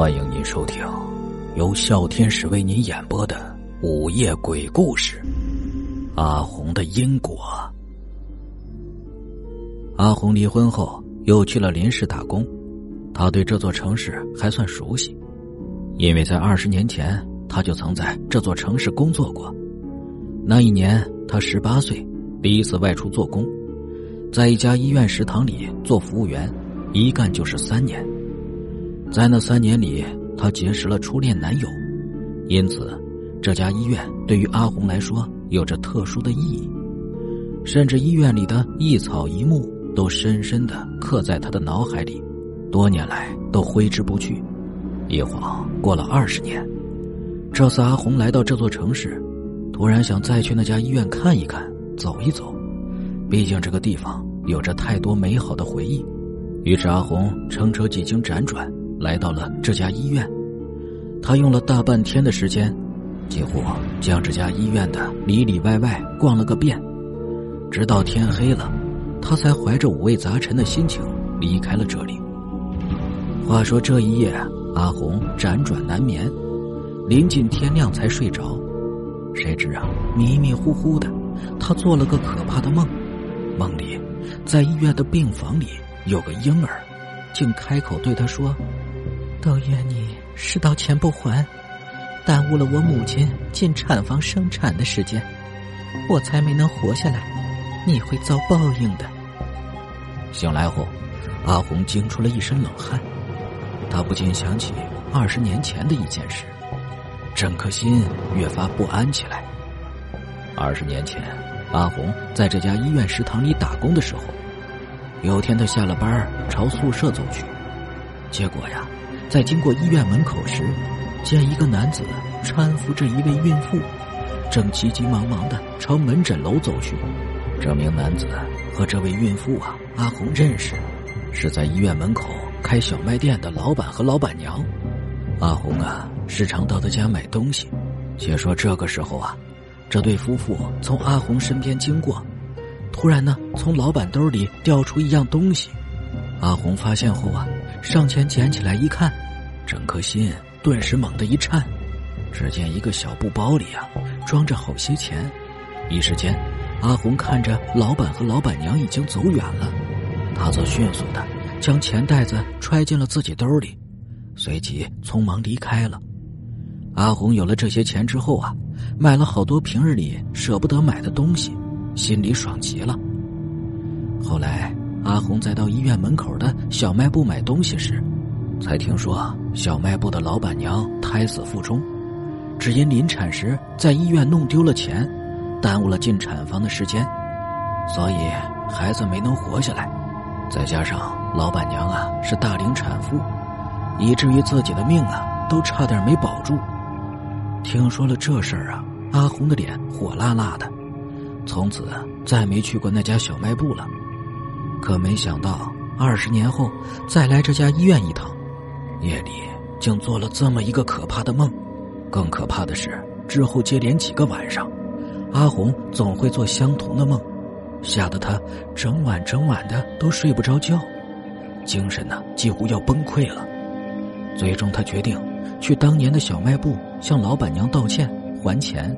欢迎您收听由笑天使为您演播的午夜鬼故事《阿红的因果》。阿红离婚后又去了林市打工，他对这座城市还算熟悉，因为在二十年前他就曾在这座城市工作过。那一年他十八岁，第一次外出做工，在一家医院食堂里做服务员，一干就是三年。在那三年里，他结识了初恋男友，因此，这家医院对于阿红来说有着特殊的意义，甚至医院里的一草一木都深深的刻在他的脑海里，多年来都挥之不去。一晃过了二十年，这次阿红来到这座城市，突然想再去那家医院看一看、走一走，毕竟这个地方有着太多美好的回忆。于是，阿红乘车几经辗转。来到了这家医院，他用了大半天的时间，几乎将这家医院的里里外外逛了个遍，直到天黑了，他才怀着五味杂陈的心情离开了这里。话说这一夜，阿红辗转难眠，临近天亮才睡着。谁知啊，迷迷糊糊的，他做了个可怕的梦，梦里，在医院的病房里有个婴儿，竟开口对他说。都怨你世道钱不还，耽误了我母亲进产房生产的时间，我才没能活下来。你会遭报应的。醒来后，阿红惊出了一身冷汗，她不禁想起二十年前的一件事，整颗心越发不安起来。二十年前，阿红在这家医院食堂里打工的时候，有天她下了班朝宿舍走去，结果呀。在经过医院门口时，见一个男子搀扶着一位孕妇，正急急忙忙的朝门诊楼走去。这名男子和这位孕妇啊，阿红认识，是在医院门口开小卖店的老板和老板娘。阿红啊，时常到他家买东西。且说这个时候啊，这对夫妇从阿红身边经过，突然呢，从老板兜里掉出一样东西。阿红发现后啊。上前捡起来一看，整颗心顿时猛地一颤。只见一个小布包里啊，装着好些钱。一时间，阿红看着老板和老板娘已经走远了，他则迅速的将钱袋子揣进了自己兜里，随即匆忙离开了。阿红有了这些钱之后啊，买了好多平日里舍不得买的东西，心里爽极了。后来。阿红在到医院门口的小卖部买东西时，才听说小卖部的老板娘胎死腹中，只因临产时在医院弄丢了钱，耽误了进产房的时间，所以孩子没能活下来。再加上老板娘啊是大龄产妇，以至于自己的命啊都差点没保住。听说了这事儿啊，阿红的脸火辣辣的，从此再没去过那家小卖部了。可没想到，二十年后再来这家医院一趟，夜里竟做了这么一个可怕的梦。更可怕的是，之后接连几个晚上，阿红总会做相同的梦，吓得她整晚整晚的都睡不着觉，精神呢几乎要崩溃了。最终，他决定去当年的小卖部向老板娘道歉还钱。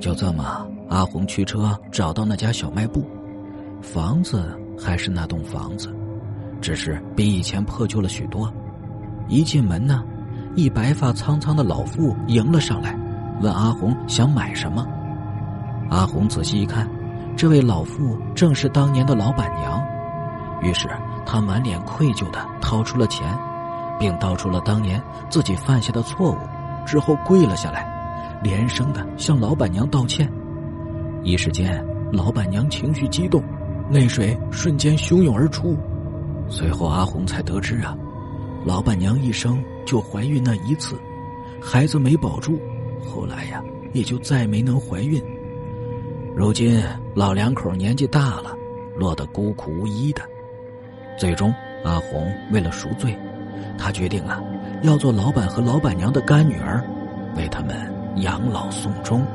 就这么，阿红驱车找到那家小卖部。房子还是那栋房子，只是比以前破旧了许多。一进门呢，一白发苍苍的老妇迎了上来，问阿红想买什么。阿红仔细一看，这位老妇正是当年的老板娘。于是他满脸愧疚的掏出了钱，并道出了当年自己犯下的错误，之后跪了下来，连声的向老板娘道歉。一时间，老板娘情绪激动。泪水瞬间汹涌而出，随后阿红才得知啊，老板娘一生就怀孕那一次，孩子没保住，后来呀也就再没能怀孕。如今老两口年纪大了，落得孤苦无依的。最终阿红为了赎罪，她决定啊要做老板和老板娘的干女儿，为他们养老送终。